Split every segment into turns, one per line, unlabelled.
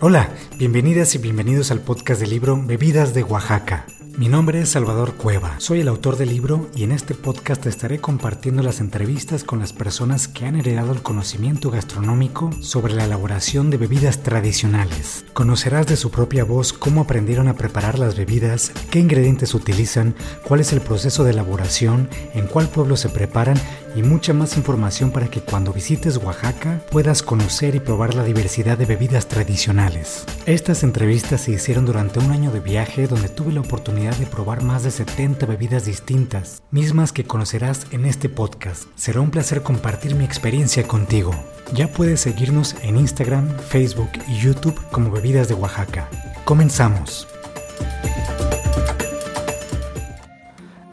Hola, bienvenidas y bienvenidos al podcast del libro Bebidas de Oaxaca. Mi nombre es Salvador Cueva, soy el autor del libro y en este podcast estaré compartiendo las entrevistas con las personas que han heredado el conocimiento gastronómico sobre la elaboración de bebidas tradicionales. Conocerás de su propia voz cómo aprendieron a preparar las bebidas, qué ingredientes utilizan, cuál es el proceso de elaboración, en cuál pueblo se preparan y mucha más información para que cuando visites Oaxaca puedas conocer y probar la diversidad de bebidas tradicionales. Estas entrevistas se hicieron durante un año de viaje donde tuve la oportunidad de probar más de 70 bebidas distintas, mismas que conocerás en este podcast. Será un placer compartir mi experiencia contigo. Ya puedes seguirnos en Instagram, Facebook y YouTube como Bebidas de Oaxaca. Comenzamos.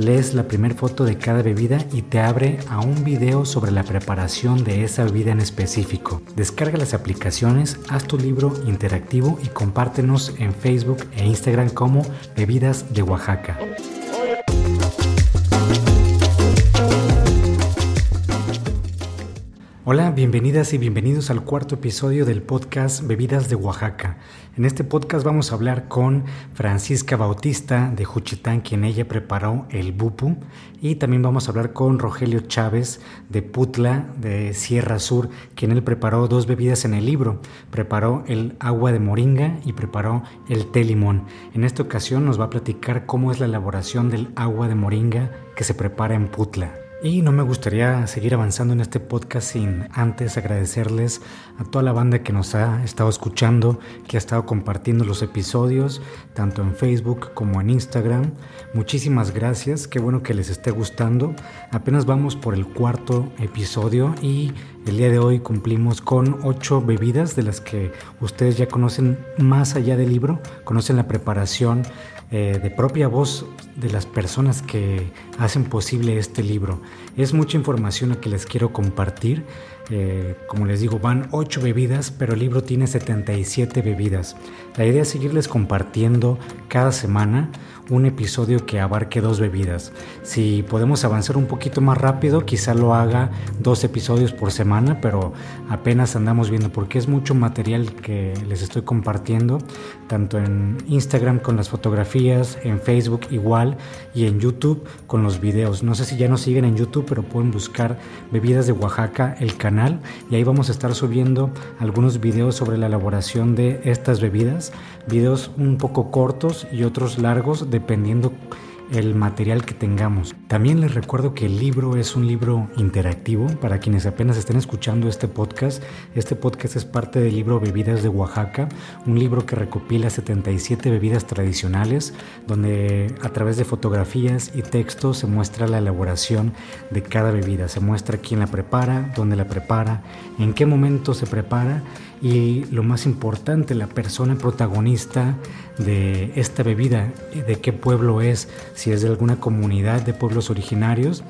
lees la primera foto de cada bebida y te abre a un video sobre la preparación de esa bebida en específico. Descarga las aplicaciones, haz tu libro interactivo y compártenos en Facebook e Instagram como Bebidas de Oaxaca. Hola, bienvenidas y bienvenidos al cuarto episodio del podcast Bebidas de Oaxaca. En este podcast vamos a hablar con Francisca Bautista de Juchitán, quien ella preparó el bupu, y también vamos a hablar con Rogelio Chávez de Putla, de Sierra Sur, quien él preparó dos bebidas en el libro. Preparó el agua de moringa y preparó el té limón. En esta ocasión nos va a platicar cómo es la elaboración del agua de moringa que se prepara en Putla. Y no me gustaría seguir avanzando en este podcast sin antes agradecerles a toda la banda que nos ha estado escuchando, que ha estado compartiendo los episodios, tanto en Facebook como en Instagram. Muchísimas gracias, qué bueno que les esté gustando. Apenas vamos por el cuarto episodio y el día de hoy cumplimos con ocho bebidas de las que ustedes ya conocen más allá del libro, conocen la preparación eh, de propia voz de las personas que hacen posible este libro. Es mucha información la que les quiero compartir. Eh, como les digo, van 8 bebidas, pero el libro tiene 77 bebidas. La idea es seguirles compartiendo cada semana un episodio que abarque dos bebidas. Si podemos avanzar un poquito más rápido, quizá lo haga dos episodios por semana, pero apenas andamos viendo porque es mucho material que les estoy compartiendo, tanto en Instagram con las fotografías, en Facebook igual y en YouTube con los videos. No sé si ya nos siguen en YouTube, pero pueden buscar Bebidas de Oaxaca, el canal, y ahí vamos a estar subiendo algunos videos sobre la elaboración de estas bebidas, videos un poco cortos y otros largos de dependiendo el material que tengamos. También les recuerdo que el libro es un libro interactivo para quienes apenas estén escuchando este podcast. Este podcast es parte del libro Bebidas de Oaxaca, un libro que recopila 77 bebidas tradicionales, donde a través de fotografías y textos se muestra la elaboración de cada bebida. Se muestra quién la prepara, dónde la prepara, en qué momento se prepara y lo más importante, la persona protagonista de esta bebida, de qué pueblo es, si es de alguna comunidad de pueblos originarios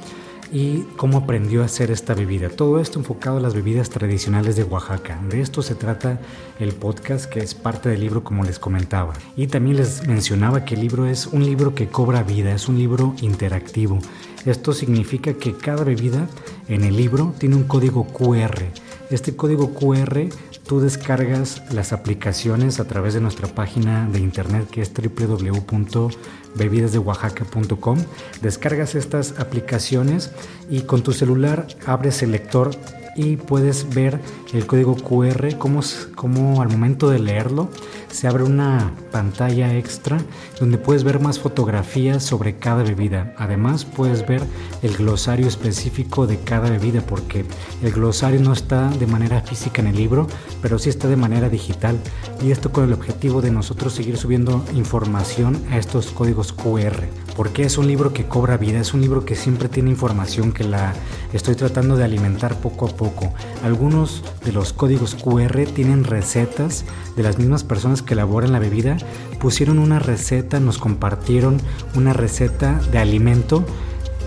y cómo aprendió a hacer esta bebida. Todo esto enfocado a las bebidas tradicionales de Oaxaca. De esto se trata el podcast que es parte del libro como les comentaba. Y también les mencionaba que el libro es un libro que cobra vida, es un libro interactivo. Esto significa que cada bebida en el libro tiene un código QR. Este código QR tú descargas las aplicaciones a través de nuestra página de internet que es www.bebidasdeoaxaca.com. Descargas estas aplicaciones y con tu celular abres el lector y puedes ver el código QR, como, como al momento de leerlo se abre una pantalla extra donde puedes ver más fotografías sobre cada bebida. Además puedes ver el glosario específico de cada bebida porque el glosario no está de manera física en el libro, pero sí está de manera digital. Y esto con el objetivo de nosotros seguir subiendo información a estos códigos QR. Porque es un libro que cobra vida, es un libro que siempre tiene información que la estoy tratando de alimentar poco a poco. Algunos de los códigos QR tienen recetas de las mismas personas que elaboran la bebida, pusieron una receta, nos compartieron una receta de alimento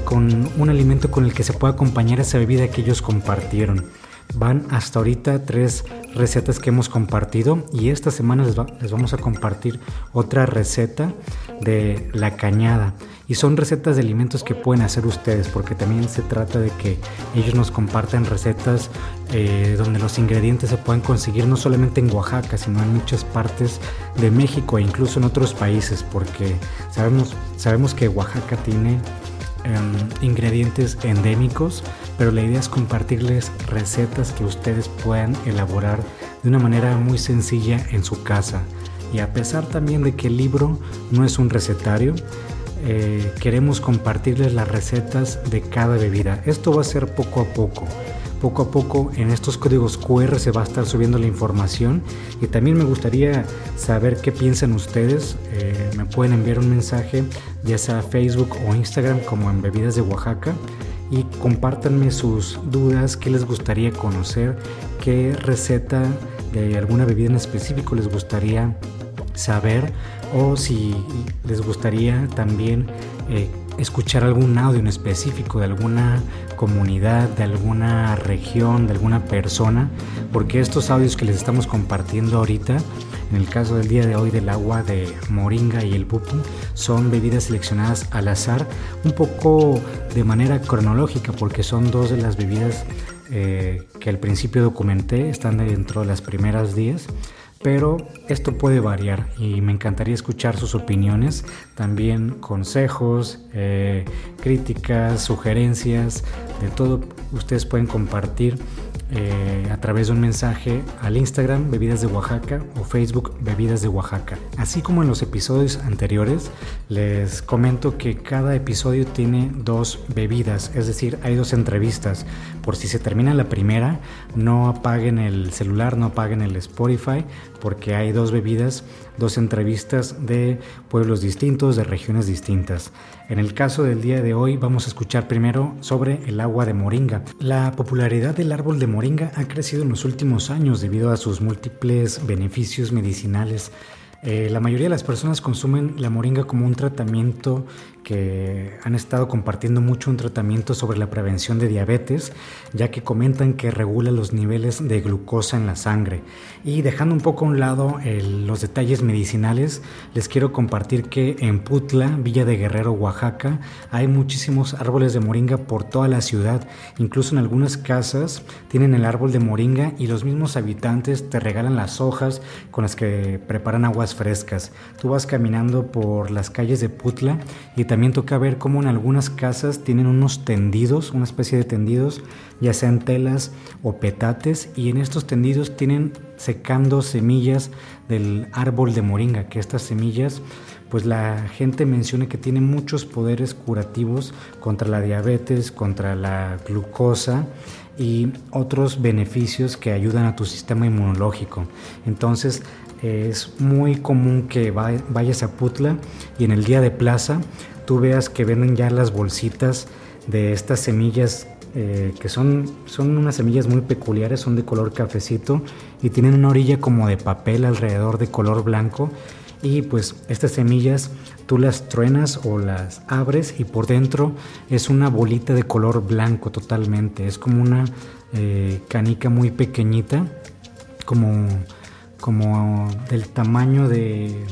con un alimento con el que se puede acompañar esa bebida que ellos compartieron. Van hasta ahorita tres recetas que hemos compartido y esta semana les, vamos a compartir otra receta de la cañada. Y son recetas de alimentos que pueden hacer ustedes porque también se trata de que ellos nos compartan recetas eh, donde los ingredientes se pueden conseguir no solamente en Oaxaca, sino en muchas partes de México e incluso en otros países porque sabemos, sabemos que Oaxaca tiene em, ingredientes endémicos pero la idea es compartirles recetas que ustedes puedan elaborar de una manera muy sencilla en su casa. Y a pesar también de que el libro no es un recetario, eh, queremos compartirles las recetas de cada bebida. Esto va a ser poco a poco. Poco a poco en estos códigos QR se va a estar subiendo la información y también me gustaría saber qué piensan ustedes. Eh, me pueden enviar un mensaje ya sea Facebook o Instagram como en Bebidas de Oaxaca y compártanme sus dudas, qué les gustaría conocer, qué receta de alguna bebida en específico les gustaría saber o si les gustaría también eh, escuchar algún audio en específico de alguna comunidad, de alguna región, de alguna persona, porque estos audios que les estamos compartiendo ahorita en el caso del día de hoy del agua de moringa y el pupu, son bebidas seleccionadas al azar, un poco de manera cronológica, porque son dos de las bebidas eh, que al principio documenté, están dentro de las primeras 10 pero esto puede variar y me encantaría escuchar sus opiniones, también consejos, eh, críticas, sugerencias, de todo. Ustedes pueden compartir eh, a través de un mensaje al Instagram Bebidas de Oaxaca o Facebook Bebidas de Oaxaca. Así como en los episodios anteriores, les comento que cada episodio tiene dos bebidas, es decir, hay dos entrevistas. Por si se termina la primera, no apaguen el celular, no apaguen el Spotify, porque hay dos bebidas, dos entrevistas de pueblos distintos, de regiones distintas. En el caso del día de hoy vamos a escuchar primero sobre el agua de moringa. La popularidad del árbol de moringa ha crecido en los últimos años debido a sus múltiples beneficios medicinales. Eh, la mayoría de las personas consumen la moringa como un tratamiento que han estado compartiendo mucho un tratamiento sobre la prevención de diabetes, ya que comentan que regula los niveles de glucosa en la sangre. Y dejando un poco a un lado los detalles medicinales, les quiero compartir que en Putla, Villa de Guerrero, Oaxaca, hay muchísimos árboles de moringa por toda la ciudad. Incluso en algunas casas tienen el árbol de moringa y los mismos habitantes te regalan las hojas con las que preparan aguas frescas. Tú vas caminando por las calles de Putla y también toca ver cómo en algunas casas tienen unos tendidos, una especie de tendidos, ya sean telas o petates, y en estos tendidos tienen secando semillas del árbol de moringa, que estas semillas pues la gente menciona que tienen muchos poderes curativos contra la diabetes, contra la glucosa y otros beneficios que ayudan a tu sistema inmunológico. Entonces es muy común que vayas a Putla y en el día de plaza tú veas que venden ya las bolsitas de estas semillas eh, que son, son unas semillas muy peculiares, son de color cafecito y tienen una orilla como de papel alrededor de color blanco. Y pues estas semillas tú las truenas o las abres y por dentro es una bolita de color blanco totalmente, es como una eh, canica muy pequeñita, como, como del tamaño de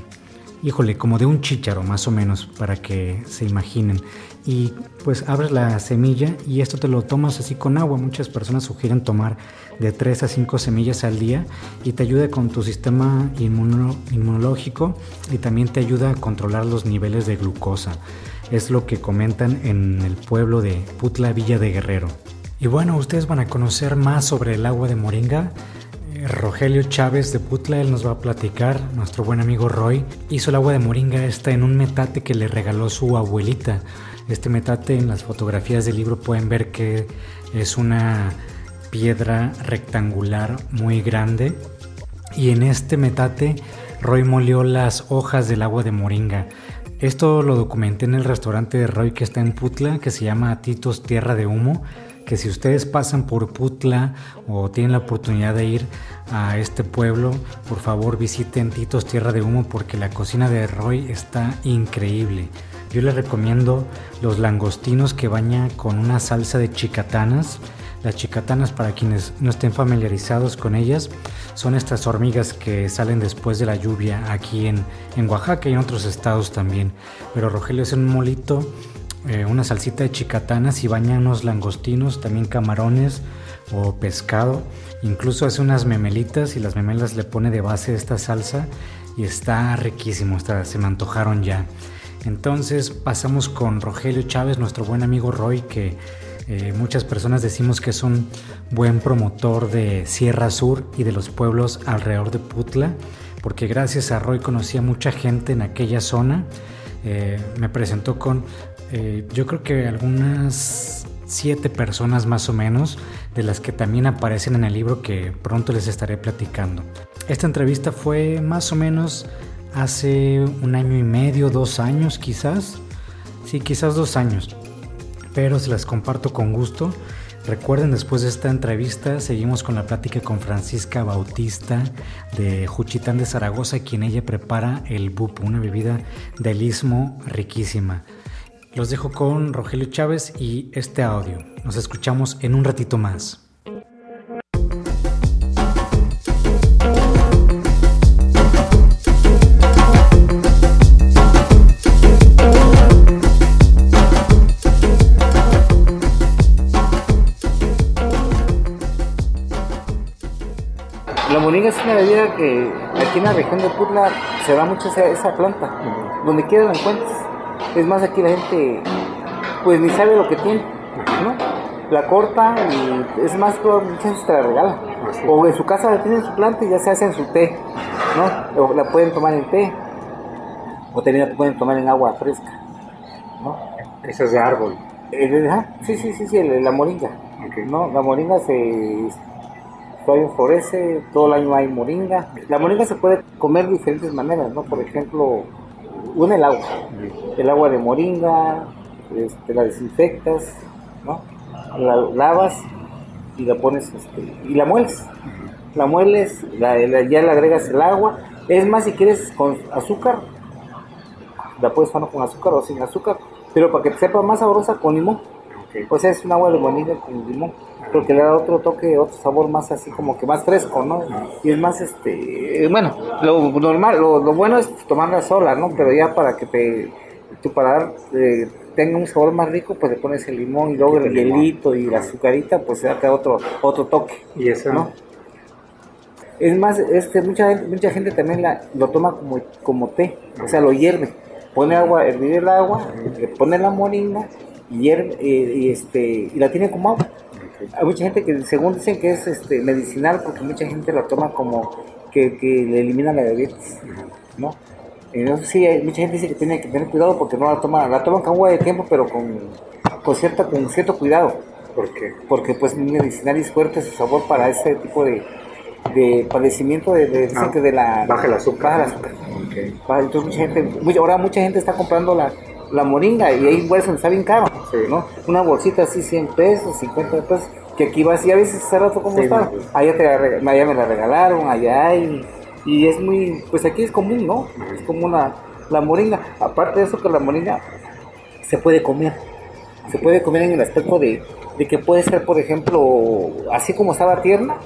híjole, como de un chícharo más o menos, para que se imaginen. Y pues abres la semilla y esto te lo tomas así con agua. Muchas personas sugieren tomar de 3 a 5 semillas al día y te ayuda con tu sistema inmunológico y también te ayuda a controlar los niveles de glucosa. Es lo que comentan en el pueblo de Putla Villa de Guerrero. Y bueno, ustedes van a conocer más sobre el agua de moringa. Rogelio Chávez de Putla, él nos va a platicar, nuestro buen amigo Roy, hizo el agua de moringa esta en un metate que le regaló su abuelita. Este metate en las fotografías del libro pueden ver que es una piedra rectangular muy grande y en este metate Roy molió las hojas del agua de moringa. Esto lo documenté en el restaurante de Roy que está en Putla, que se llama Titos Tierra de Humo que si ustedes pasan por Putla o tienen la oportunidad de ir a este pueblo, por favor visiten Titos Tierra de Humo porque la cocina de Roy está increíble. Yo les recomiendo los langostinos que baña con una salsa de chicatanas. Las chicatanas, para quienes no estén familiarizados con ellas, son estas hormigas que salen después de la lluvia aquí en, en Oaxaca y en otros estados también. Pero Rogelio es un molito eh, una salsita de chicatanas y baña unos langostinos, también camarones o pescado. Incluso hace unas memelitas y las memelas le pone de base esta salsa y está riquísimo, se me antojaron ya. Entonces pasamos con Rogelio Chávez, nuestro buen amigo Roy, que eh, muchas personas decimos que es un buen promotor de Sierra Sur y de los pueblos alrededor de Putla, porque gracias a Roy conocí a mucha gente en aquella zona. Eh, me presentó con eh, yo creo que algunas siete personas más o menos, de las que también aparecen en el libro que pronto les estaré platicando. Esta entrevista fue más o menos hace un año y medio, dos años quizás, sí, quizás dos años, pero se las comparto con gusto. Recuerden, después de esta entrevista seguimos con la plática con Francisca Bautista de Juchitán de Zaragoza, quien ella prepara el bupo, una bebida del istmo riquísima. Los dejo con Rogelio Chávez y este audio. Nos escuchamos en un ratito más.
La moringa es una bebida que aquí en la región de Putla se da mucho esa, esa planta. Donde quiera la encuentres es más, aquí la gente pues ni sabe lo que tiene, ¿no? La corta y es más, muchas veces te la regala. O en su casa tienen su planta y ya se hacen su té, ¿no? O la pueden tomar en té. O también la pueden tomar en agua fresca, ¿no?
Esa es de árbol.
Eh, sí, sí, sí, sí, la moringa. ¿no? La moringa se todavía florece, todo el año hay moringa. La moringa se puede comer de diferentes maneras, ¿no? Por ejemplo, una el agua, el agua de moringa, este, la desinfectas, ¿no? La lavas y la pones este, y la mueles. La mueles, ya le agregas el agua. Es más, si quieres con azúcar, la puedes poner con azúcar o sin azúcar, pero para que te sepa más sabrosa con limón. O sea, es un agua de moringa con limón porque le da otro toque, otro sabor más así como que más fresco, ¿no? Y es más, este, bueno, lo normal, lo, bueno es tomarla sola, ¿no? Pero ya para que te, tu paladar eh, tenga un sabor más rico, pues le pones el limón y luego el, hielito y la azucarita, pues se da otro, otro toque.
¿Y eso? ¿no?
Es más, este, mucha, mucha gente también la, lo toma como, como té, o sea, lo hierve. Pone agua, hervir el agua, le pone la moringa y, hierve, eh, y, este, y la tiene como agua. Hay mucha gente que según dicen que es este, medicinal porque mucha gente lo toma como que, le elimina la diabetes, ¿no? Entonces sí, hay, mucha gente dice que tiene que tener cuidado porque no la toma, la toman con agua de tiempo pero con, con, cierta, con cierto cuidado.
¿Por qué?
Porque pues medicinal y es fuerte su sabor para ese tipo de, de padecimiento de, de, ah, de la...
Baja el azúcar.
Baja el azúcar. Entonces mucha gente, ahora mucha gente está comprando la, la moringa y ahí bueno, está bien caro, ¿no? Una bolsita así 100 pesos, 50 pesos, que aquí vas y a veces hace rato como está, allá, te allá me la regalaron, allá hay, y es muy, pues aquí es común, ¿no? Es como una, la moringa, aparte de eso que la moringa se puede comer, se puede comer en el aspecto de, de que puede ser, por ejemplo, así como estaba tierna,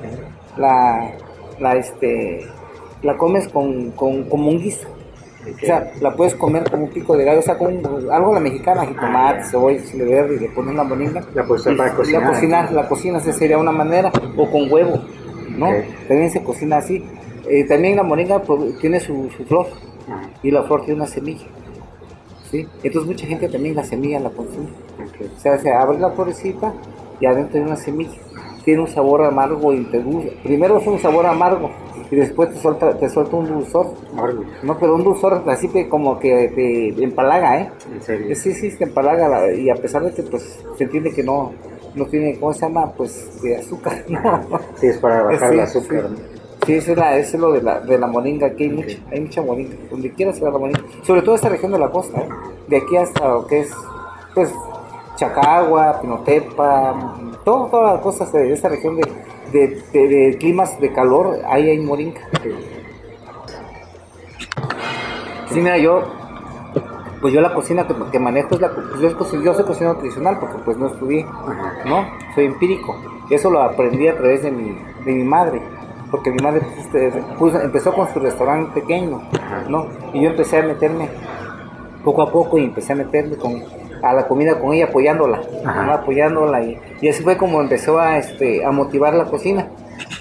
la, la, este, la comes con, con, como un guiso o sea, la puedes comer como un pico de gallo, o sea, con algo a la mexicana, jitomate, cebolla, chile verde, y le pones la moringa.
La puedes para cocinar.
La cocinas, la cocinas, esa sería una manera, o con huevo, ¿no? También se cocina así. Eh, también la moringa pues, tiene su, flor, y la flor tiene una semilla. ¿sí? Entonces mucha gente también la semilla la consume. O sea, se abre la florecita, y adentro hay una semilla. Tiene un sabor amargo y te dulce. Primero es un sabor amargo y después te suelta, te suelta un dulzor. No, pero un dulzor así que como que te empalaga, ¿eh?
¿En serio?
Sí, sí, te empalaga y a pesar de que pues se entiende que no, no tiene, ¿cómo se llama? Pues de azúcar, ¿no?
Sí, es para bajar el azúcar.
Sí. eso es, la, es lo de la, de la moringa, aquí hay, mucha, hay mucha moringa, donde quiera se la moringa, sobre todo esta región de la costa, ¿eh? de aquí hasta lo que es, pues, Chacagua, Pinotepa, todo, todas las cosas de esta región de, de, de, climas de calor, ahí hay moringa. Sí, mira, yo, pues yo la cocina que, manejo es la, pues yo, yo soy cocinero tradicional porque pues no estudié, ¿no? Soy empírico. Eso lo aprendí a través de mi, de mi madre porque mi madre pues, este, empezó con su restaurante pequeño, ¿no? Y yo empecé a meterme poco a poco y empecé a meterme con, a la comida con ella, apoyándola, apoyándola y, y, así fue como empezó a, este, a motivar la cocina,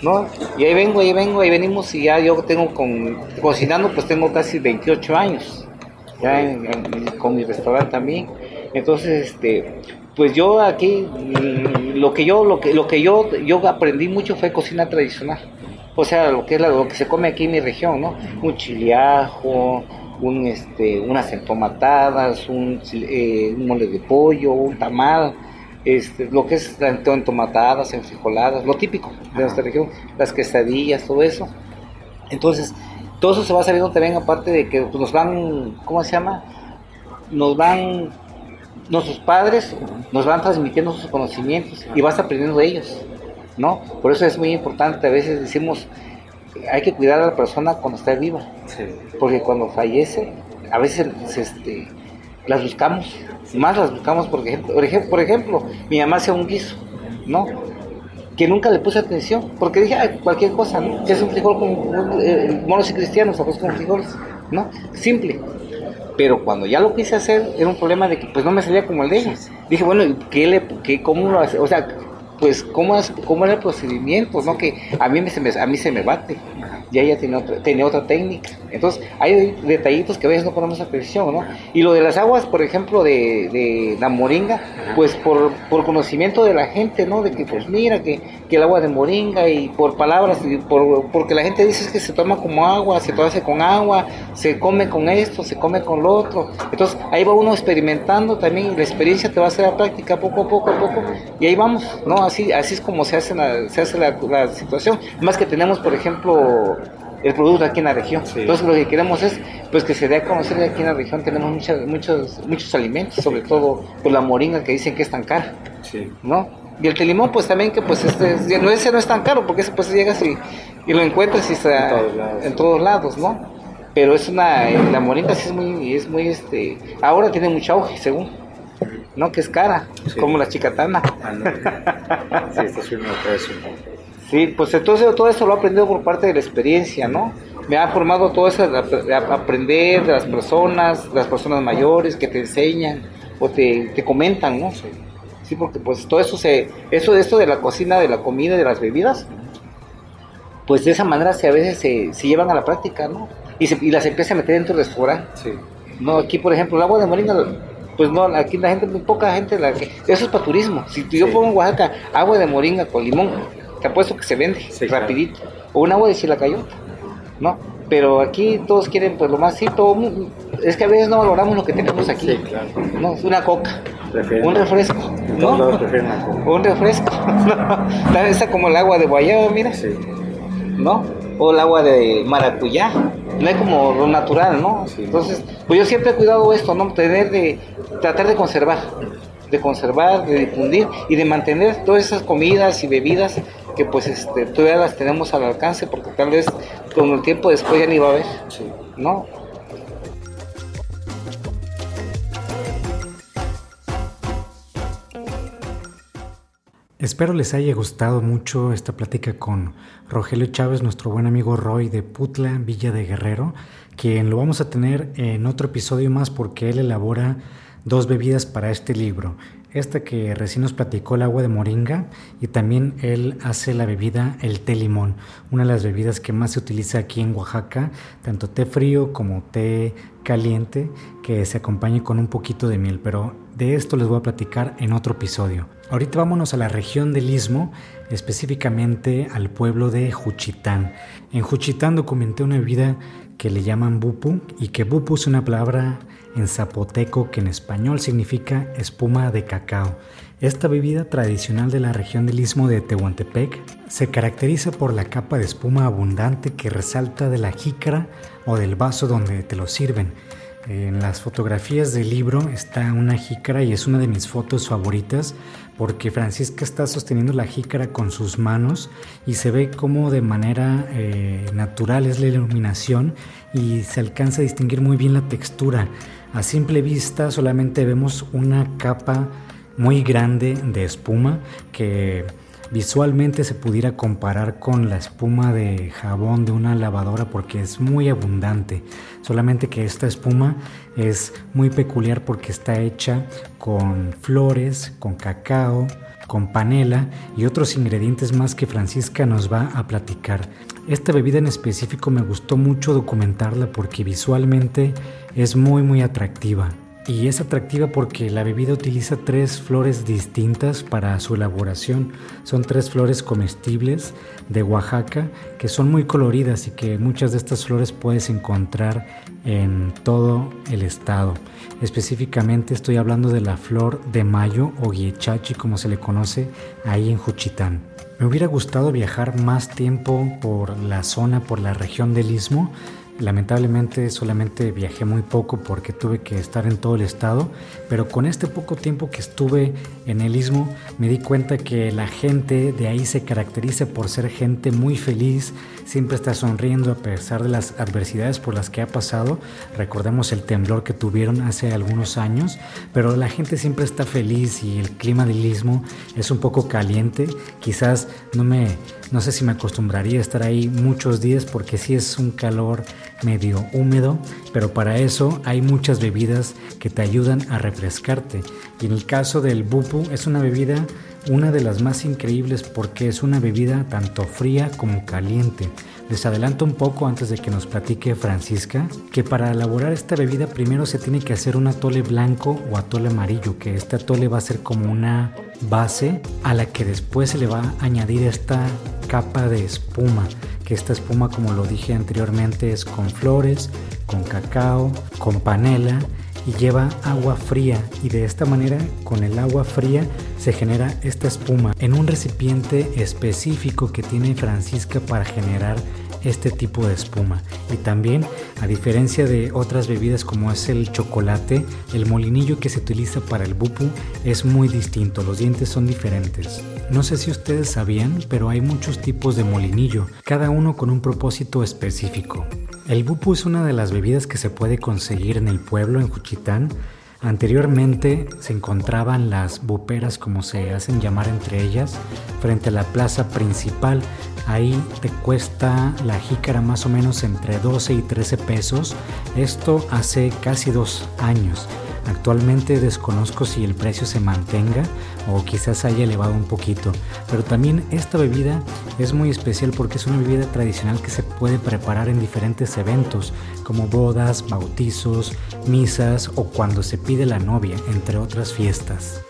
¿no? Y ahí vengo, ahí vengo, ahí venimos y ya yo tengo con, cocinando, pues tengo casi 28 años, ya con mi restaurante también, entonces, este, pues yo aquí, lo que yo, lo que, lo que yo, yo aprendí mucho fue cocina tradicional, o sea, lo que es lo que se come aquí en mi región, ¿no? Un chiliajo, un, este, unas entomatadas, un, eh, un mole de pollo, un tamal, este, lo que es entomatadas, enfrijoladas, lo típico de nuestra región, las quesadillas, todo eso. Entonces, todo eso se va sabiendo también aparte de que pues, nos van, ¿cómo se llama? Nos van, nuestros padres nos van transmitiendo sus conocimientos y vas aprendiendo de ellos. ¿no? Por eso es muy importante, a veces decimos, hay que cuidar a la persona cuando está viva, porque cuando fallece, a veces este, las buscamos, más las buscamos, por ejemplo, por ejemplo, mi mamá hacía un guiso, ¿no? Que nunca le puse atención, porque dije, cualquier cosa, ¿no? Que es un frijol con eh, monos y cristianos, arroz con frijoles, ¿no? Simple. Pero cuando ya lo quise hacer, era un problema de que pues no me salía como el de ellos. Dije, bueno, ¿qué le, qué, ¿cómo lo hace? O sea, pues cómo, es, cómo era el procedimiento, ¿no? Que a mí, se me, a mí se me bate, y ella tiene otra, tenía otra técnica. Entonces, hay detallitos que a veces no ponemos atención, ¿no? Y lo de las aguas, por ejemplo, de, de la moringa, pues por, por, conocimiento de la gente, ¿no? De que, pues mira, que, que el agua de moringa y por palabras, y por, porque la gente dice que se toma como agua, se hace con agua, se come con esto, se come con lo otro. Entonces, ahí va uno experimentando también, la experiencia te va a hacer la práctica poco a poco a poco, y ahí vamos, ¿no? Así, así es como se hace la, se hace la, la situación. Más que tenemos, por ejemplo, el producto aquí en la región. Entonces lo que queremos es pues que se dé a conocer que aquí en la región tenemos muchas, muchos, muchos alimentos, sobre todo pues, la moringa que dicen que es tan cara, ¿no? Y el telimón pues también que pues este, no, ese no es tan caro porque ese pues llegas y, y lo encuentras y está en todos lados, ¿no? Pero es una, eh, la moringa sí es muy, es muy este, ahora tiene mucho auge según. ¿No? Que es cara, como la chicatana.
Ah, sí, está subiendo el precio.
Sí, pues entonces todo eso lo he aprendido por parte de la experiencia, ¿no? Me ha formado todo eso de aprender de las personas, de las personas mayores que te enseñan o te, te comentan, ¿no? Sí. porque pues todo eso se, eso, esto de la cocina, de la comida, de las bebidas, pues de esa manera se, a veces se, se llevan a la práctica, ¿no? Y, se, y las empieza a meter en tu restaurante. Sí. No, aquí por ejemplo el agua de moringa pues no, aquí la gente, muy poca gente, la que, eso es para turismo. Si yo pongo en Oaxaca agua de moringa con limón, te apuesto que se vende rapidito. O un agua de chilacayota, ¿no? Pero aquí todos quieren pues lo más sí, todo, es que a veces no valoramos lo que tenemos aquí. Sí, claro. ¿no? Una coca, un refresco, ¿no? Un refresco. Esa como el agua de guayaba, mira. ¿No? O el agua de maracuyá, no es como lo natural, ¿no? Entonces, pues yo siempre he cuidado esto, ¿no? Tener de, tratar de conservar, de conservar, de difundir y de mantener todas esas comidas y bebidas que pues este, todavía las tenemos al alcance porque tal vez con el tiempo después ya ni va a haber, ¿no?
Espero les haya gustado mucho esta plática con Rogelio Chávez, nuestro buen amigo Roy de Putla, Villa de Guerrero, quien lo vamos a tener en otro episodio más porque él elabora dos bebidas para este libro. Esta que recién nos platicó el agua de moringa y también él hace la bebida el té limón, una de las bebidas que más se utiliza aquí en Oaxaca, tanto té frío como té caliente que se acompañe con un poquito de miel, pero de esto les voy a platicar en otro episodio. Ahorita vámonos a la región del Istmo, específicamente al pueblo de Juchitán. En Juchitán documenté una bebida que le llaman bupu y que bupu es una palabra en zapoteco que en español significa espuma de cacao. Esta bebida tradicional de la región del istmo de Tehuantepec se caracteriza por la capa de espuma abundante que resalta de la jícara o del vaso donde te lo sirven. En las fotografías del libro está una jícara y es una de mis fotos favoritas porque Francisca está sosteniendo la jícara con sus manos y se ve como de manera eh, natural es la iluminación y se alcanza a distinguir muy bien la textura. A simple vista solamente vemos una capa muy grande de espuma que visualmente se pudiera comparar con la espuma de jabón de una lavadora porque es muy abundante. Solamente que esta espuma es muy peculiar porque está hecha con flores, con cacao, con panela y otros ingredientes más que Francisca nos va a platicar. Esta bebida en específico me gustó mucho documentarla porque visualmente es muy muy atractiva. Y es atractiva porque la bebida utiliza tres flores distintas para su elaboración. Son tres flores comestibles de Oaxaca que son muy coloridas y que muchas de estas flores puedes encontrar en todo el estado. Específicamente estoy hablando de la flor de mayo o guiechachi como se le conoce ahí en Juchitán. Me hubiera gustado viajar más tiempo por la zona, por la región del istmo, Lamentablemente solamente viajé muy poco porque tuve que estar en todo el estado, pero con este poco tiempo que estuve en el istmo me di cuenta que la gente de ahí se caracteriza por ser gente muy feliz, siempre está sonriendo a pesar de las adversidades por las que ha pasado. Recordemos el temblor que tuvieron hace algunos años, pero la gente siempre está feliz y el clima del istmo es un poco caliente. Quizás no me no sé si me acostumbraría a estar ahí muchos días porque sí es un calor medio húmedo, pero para eso hay muchas bebidas que te ayudan a refrescarte. Y en el caso del bupu es una bebida una de las más increíbles porque es una bebida tanto fría como caliente. Les adelanto un poco antes de que nos platique Francisca que para elaborar esta bebida primero se tiene que hacer un atole blanco o atole amarillo, que este atole va a ser como una base a la que después se le va a añadir esta capa de espuma, que esta espuma como lo dije anteriormente es con flores, con cacao, con panela y lleva agua fría y de esta manera con el agua fría se genera esta espuma en un recipiente específico que tiene Francisca para generar este tipo de espuma. Y también, a diferencia de otras bebidas como es el chocolate, el molinillo que se utiliza para el bupu es muy distinto, los dientes son diferentes. No sé si ustedes sabían, pero hay muchos tipos de molinillo, cada uno con un propósito específico. El bupu es una de las bebidas que se puede conseguir en el pueblo, en Juchitán, Anteriormente se encontraban las buperas, como se hacen llamar entre ellas, frente a la plaza principal. Ahí te cuesta la jícara más o menos entre 12 y 13 pesos. Esto hace casi dos años. Actualmente desconozco si el precio se mantenga o quizás haya elevado un poquito, pero también esta bebida es muy especial porque es una bebida tradicional que se puede preparar en diferentes eventos como bodas, bautizos, misas o cuando se pide la novia, entre otras fiestas.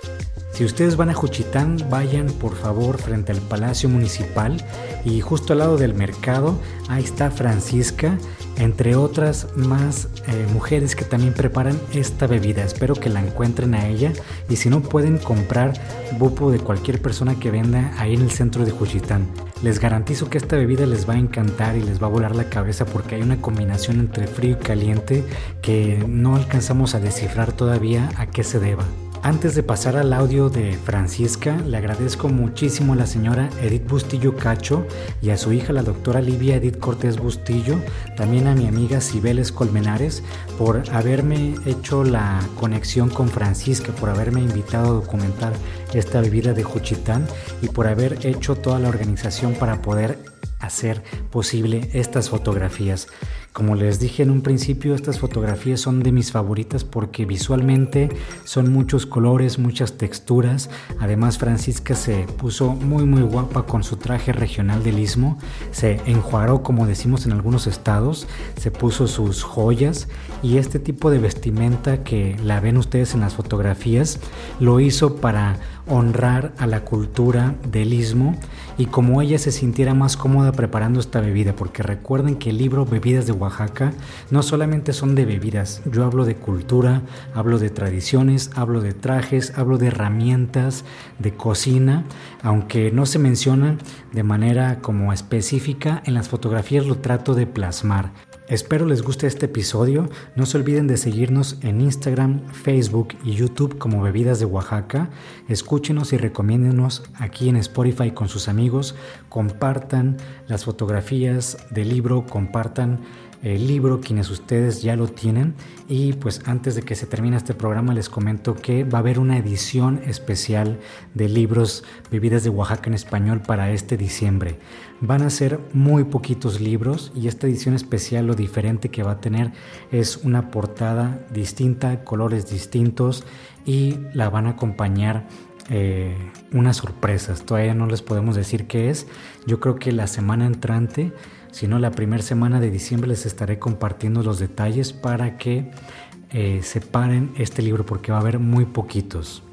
Si ustedes van a Juchitán, vayan por favor frente al Palacio Municipal y justo al lado del mercado, ahí está Francisca, entre otras más eh, mujeres que también preparan esta bebida. Espero que la encuentren a ella y si no pueden comprar bupo de cualquier persona que venda ahí en el centro de Juchitán. Les garantizo que esta bebida les va a encantar y les va a volar la cabeza porque hay una combinación entre frío y caliente que no alcanzamos a descifrar todavía a qué se deba. Antes de pasar al audio de Francisca, le agradezco muchísimo a la señora Edith Bustillo Cacho y a su hija la doctora Livia Edith Cortés Bustillo, también a mi amiga Cibeles Colmenares por haberme hecho la conexión con Francisca, por haberme invitado a documentar esta bebida de Juchitán y por haber hecho toda la organización para poder hacer posible estas fotografías. Como les dije en un principio, estas fotografías son de mis favoritas porque visualmente son muchos colores, muchas texturas. Además, Francisca se puso muy muy guapa con su traje regional del istmo. Se enjuaró, como decimos en algunos estados, se puso sus joyas y este tipo de vestimenta que la ven ustedes en las fotografías lo hizo para honrar a la cultura del istmo y como ella se sintiera más cómoda preparando esta bebida, porque recuerden que el libro Bebidas de Oaxaca no solamente son de bebidas, yo hablo de cultura, hablo de tradiciones, hablo de trajes, hablo de herramientas, de cocina, aunque no se menciona de manera como específica, en las fotografías lo trato de plasmar. Espero les guste este episodio. No se olviden de seguirnos en Instagram, Facebook y YouTube como Bebidas de Oaxaca. Escúchenos y recomiéndenos aquí en Spotify con sus amigos. Compartan las fotografías del libro, compartan el libro quienes ustedes ya lo tienen y pues antes de que se termine este programa les comento que va a haber una edición especial de libros Bebidas de Oaxaca en español para este diciembre. Van a ser muy poquitos libros y esta edición especial lo diferente que va a tener es una portada distinta, colores distintos y la van a acompañar eh, unas sorpresas. Todavía no les podemos decir qué es. Yo creo que la semana entrante sino la primera semana de diciembre les estaré compartiendo los detalles para que eh, separen este libro porque va a haber muy poquitos.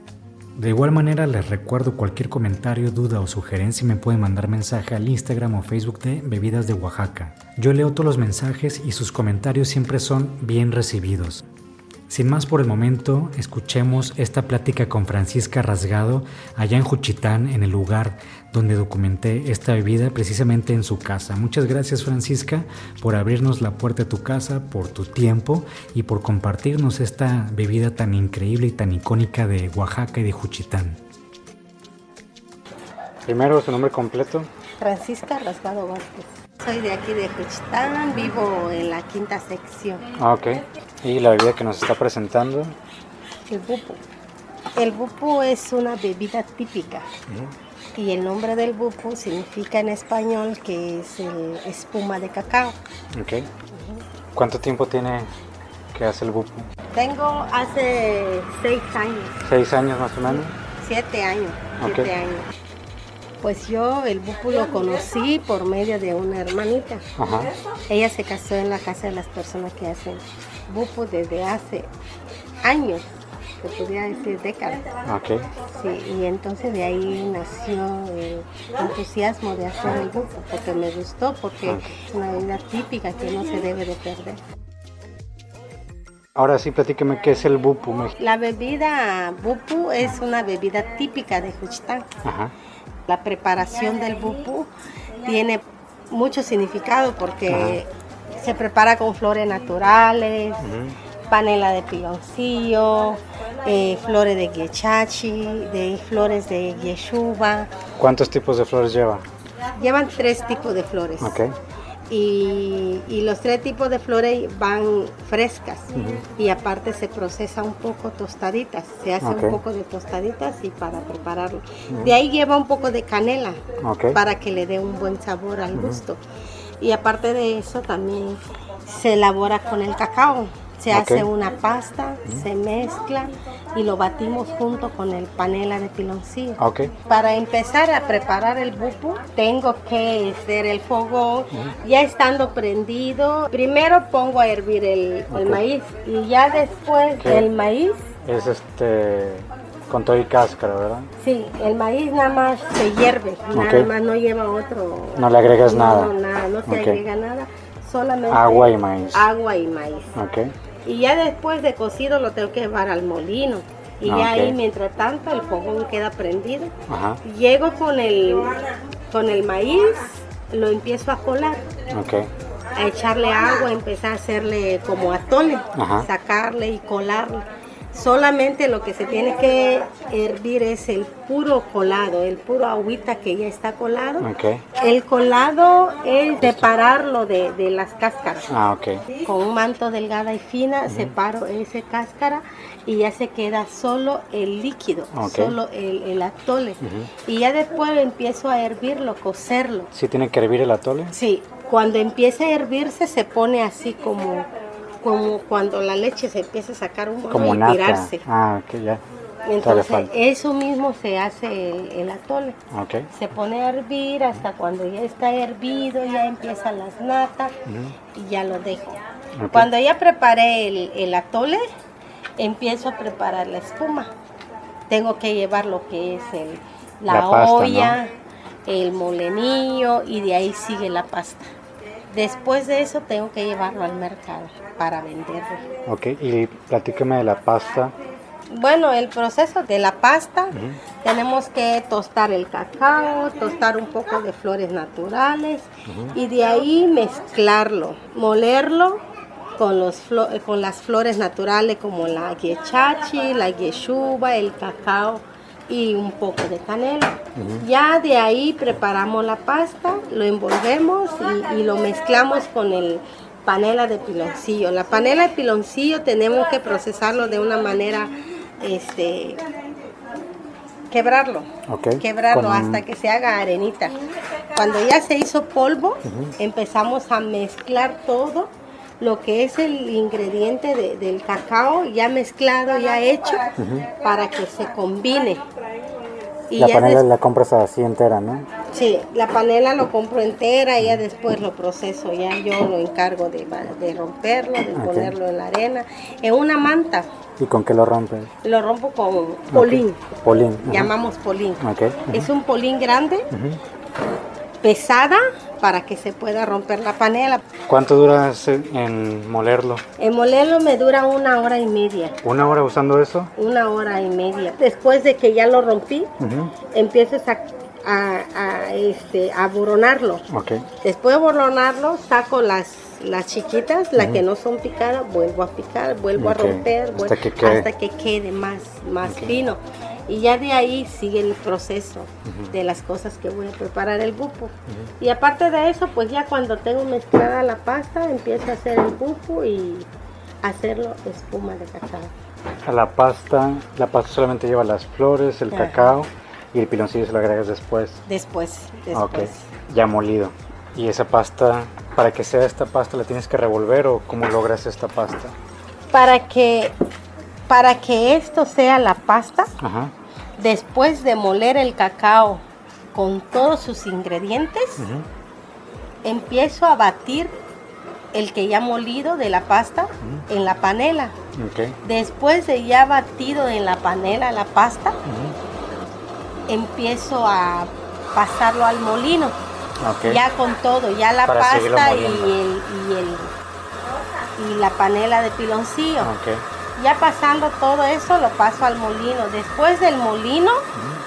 De igual manera les recuerdo cualquier comentario, duda o sugerencia me pueden mandar mensaje al Instagram o Facebook de Bebidas de Oaxaca. Yo leo todos los mensajes y sus comentarios siempre son bien recibidos. Sin más por el momento, escuchemos esta plática con Francisca Rasgado allá en Juchitán, en el lugar donde documenté esta bebida, precisamente en su casa. Muchas gracias Francisca por abrirnos la puerta de tu casa, por tu tiempo y por compartirnos esta bebida tan increíble y tan icónica de Oaxaca y de Juchitán. Primero, su nombre completo.
Francisca Rasgado Vázquez. Soy de aquí de Juchitán, vivo en la quinta sección.
Ah, ok. ¿Y la bebida que nos está presentando?
El bupu. El bupu es una bebida típica. Y el nombre del bupu significa en español que es el espuma de cacao.
Ok. ¿Cuánto tiempo tiene que hace el bupu?
Tengo hace seis años.
¿Seis años más o menos?
Siete años. Siete años. Pues yo el bupu lo conocí por medio de una hermanita. Ajá. Ella se casó en la casa de las personas que hacen bupo desde hace años, se podría decir décadas.
Okay.
Sí, y entonces de ahí nació el entusiasmo de hacer el bupo, porque me gustó, porque es una bebida típica que no se debe de perder.
Ahora sí, platíqueme qué es el bupu.
La bebida bupu es una bebida típica de Juchitán. La preparación del bupu tiene mucho significado porque se prepara con flores naturales, panela de piloncillo, eh, flores de guechachi, de flores de yeshuba.
¿Cuántos tipos de flores lleva?
Llevan tres tipos de flores.
Okay.
Y, los tres tipos de flores van frescas y aparte se procesa un poco tostaditas, se hace un poco de tostaditas y para prepararlo. De ahí lleva un poco de canela para que le dé un buen sabor al gusto. Y aparte de eso también se elabora con el cacao. Se hace una pasta, se mezcla y lo batimos junto con el panela de piloncillo. Para empezar a preparar el bupu, tengo que hacer el fogón ya estando prendido. Primero pongo a hervir el, maíz y ya después el maíz.
Es este con todo y cáscara, ¿verdad?
Sí, el maíz nada más se hierve, nada más no lleva otro.
No le agregas nada.
No, nada, no se agrega nada, solamente
agua y maíz.
Agua y maíz.
Okay.
Y ya después de cocido lo tengo que llevar al molino. Y ya ahí, mientras tanto, el fogón queda prendido. Ajá. Llego con el, con el maíz, lo empiezo a colar.
Okay.
A echarle agua, empezar a hacerle como atole, sacarle y colarle Solamente lo que se tiene que hervir es el puro colado, el puro agüita que ya está colado. El colado es separarlo de, las cáscaras.
Ah,
Con un manto delgada y fina separo ese cáscara y ya se queda solo el líquido, solo el, atole. Y ya después empiezo a hervirlo, cocerlo.
¿Sí tiene que hervir el atole?
Sí, cuando empieza a hervirse se pone así como, como cuando la leche se empieza a sacar un
como
y tirarse.
Ah, ok, ya.
Entonces, eso mismo se hace el, el atole.
Okay.
Se pone a hervir hasta cuando ya está hervido, ya empiezan las natas y ya lo dejo. Cuando ya preparé el, el, atole, empiezo a preparar la espuma. Tengo que llevar lo que es el, la, olla, el molenillo y de ahí sigue la pasta. Después de eso tengo que llevarlo al mercado para venderlo.
Ok, y platícame de la pasta.
Bueno, el proceso de la pasta, tenemos que tostar el cacao, tostar un poco de flores naturales y de ahí mezclarlo, molerlo con, los con las flores naturales como la guechachi, la guechuba, el cacao y un poco de canela. Ya de ahí preparamos la pasta, lo envolvemos y, lo mezclamos con el panela de piloncillo. La panela de piloncillo tenemos que procesarlo de una manera, este, quebrarlo, quebrarlo hasta que se haga arenita. Cuando ya se hizo polvo, empezamos a mezclar todo lo que es el ingrediente del cacao ya mezclado, ya hecho, para que se combine.
Y la panela la compras así entera, ¿no?
Sí, la panela lo compro entera y ya después lo proceso, ya yo lo encargo de, de romperlo, de ponerlo en la arena, en una manta.
¿Y con qué lo rompes?
Lo rompo con polín.
Polín.
Llamamos polín. Es un polín grande, pesada, para que se pueda romper la panela.
¿Cuánto dura en molerlo?
En molerlo me dura una hora y media.
¿Una hora usando eso?
Una hora y media. Después de que ya lo rompí, empiezas a, a, este, a boronarlo.
Okay.
Después de boronarlo, saco las, las chiquitas, las que no son picadas, vuelvo a picar, vuelvo a romper, hasta, que quede. hasta que quede más, más fino. Y ya de ahí sigue el proceso de las cosas que voy a preparar el bupo. Y aparte de eso, pues ya cuando tengo mezclada la pasta, empiezo a hacer el bupo y hacerlo espuma de cacao.
A la pasta, la pasta solamente lleva las flores, el cacao y el piloncillo se lo agregas después.
Después, después.
Ok, ya molido. ¿Y esa pasta, para que sea esta pasta, la tienes que revolver o cómo logras esta pasta?
Para que, para que esto sea la pasta, Después de moler el cacao con todos sus ingredientes, empiezo a batir el que ya molido de la pasta en la panela. Después de ya batido en la panela la pasta, empiezo a pasarlo al molino. Ya con todo, ya la pasta y, el, y, la panela de piloncillo. Ya pasando todo eso, lo paso al molino. Después del molino,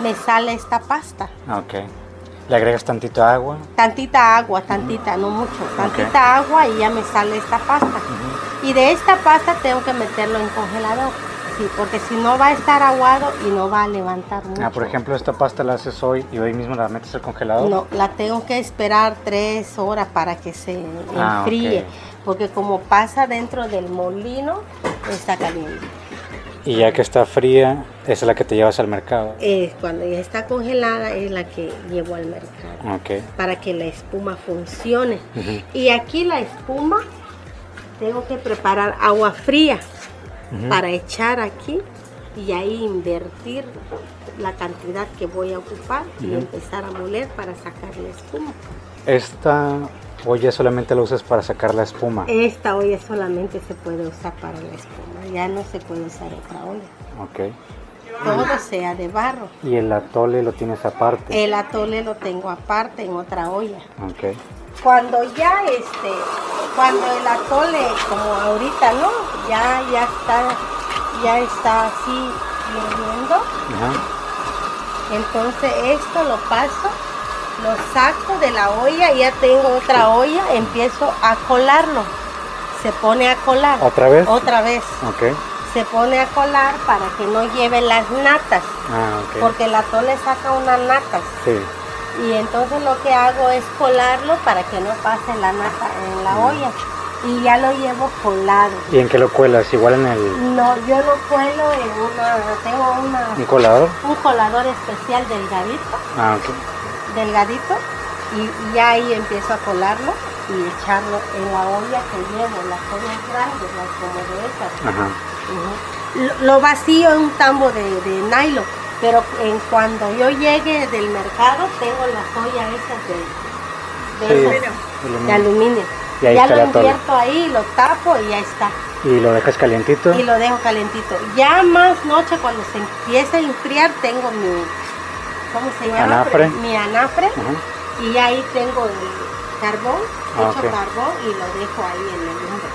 me sale esta pasta.
Ok. ¿Le agregas tantita agua?
Tantita agua, tantita, no mucho. Tantita agua y ya me sale esta pasta. Y de esta pasta tengo que meterlo en congelador. Sí, porque si no va a estar aguado y no va a levantar mucho.
Ah, por ejemplo, esta pasta la haces hoy y hoy mismo la metes al congelador.
No, la tengo que esperar tres horas para que se ah, enfríe porque como pasa dentro del molino, está caliente.
Y ya que está fría, esa es la que te llevas al mercado.
Es cuando ya está congelada es la que llevo al mercado.
Okay.
Para que la espuma funcione. Y aquí la espuma tengo que preparar agua fría para echar aquí y ahí invertir la cantidad que voy a ocupar y empezar a moler para sacar la espuma.
Esta olla solamente la usas para sacar la espuma.
Esta olla solamente se puede usar para la espuma, ya no se puede usar otra olla.
Ok.
Todo sea de barro.
¿Y el atole lo tienes aparte?
El atole lo tengo aparte en otra olla.
Ok.
Cuando ya este, cuando el atole, como ahorita, ¿no? Ya, ya está, ya está así hirviendo. Entonces esto lo paso lo saco de la olla, ya tengo otra olla, empiezo a colarlo. Se pone a colar.
¿Otra vez?
Otra vez.
Ok.
Se pone a colar para que no lleve las natas.
Ah,
Porque el atole saca unas natas.
Sí.
Y entonces lo que hago es colarlo para que no pase la nata en la mm. olla. Y ya lo llevo colado.
¿Y en qué lo cuelas? ¿Igual en el...?
No, yo lo cuelo en una... Tengo una...
¿Un colador?
Un colador especial delgadito.
Ah, ok
delgadito y, ya ahí empiezo a colarlo y echarlo en la olla que llevo, las ollas grandes, las como de esas. Ajá. lo, vacío en un tambo de, de nylon, pero en cuando yo llegue del mercado tengo las ollas esas de, de, aluminio. ya lo invierto ahí, lo tapo y ya está.
¿Y lo dejas calientito?
Y lo dejo calientito. Ya más noche cuando se empiece a enfriar tengo mi, ¿cómo se llama?
Anafre.
Mi anafre. Y ahí tengo el carbón, ah, hecho carbón y lo dejo ahí en el lumbre.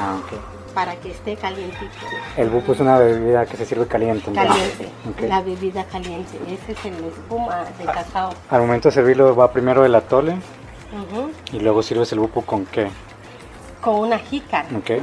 Ah, ok. Para que esté calientito.
El bupo es una bebida que se sirve caliente.
Caliente, la bebida caliente. Ese es el espuma de cacao.
Al momento de servirlo va primero el atole y luego sirves el bupo con qué?
Con una jícara.
Okay.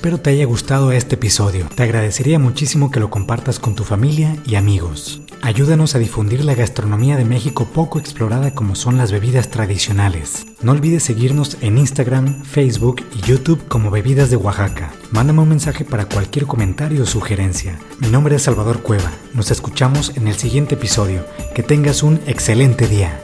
Espero te haya gustado este episodio. Te agradecería muchísimo que lo compartas con tu familia y amigos. Ayúdanos a difundir la gastronomía de México poco explorada como son las bebidas tradicionales. No olvides seguirnos en Instagram, Facebook y YouTube como Bebidas de Oaxaca. Mándame un mensaje para cualquier comentario o sugerencia. Mi nombre es Salvador Cueva. Nos escuchamos en el siguiente episodio. Que tengas un excelente día.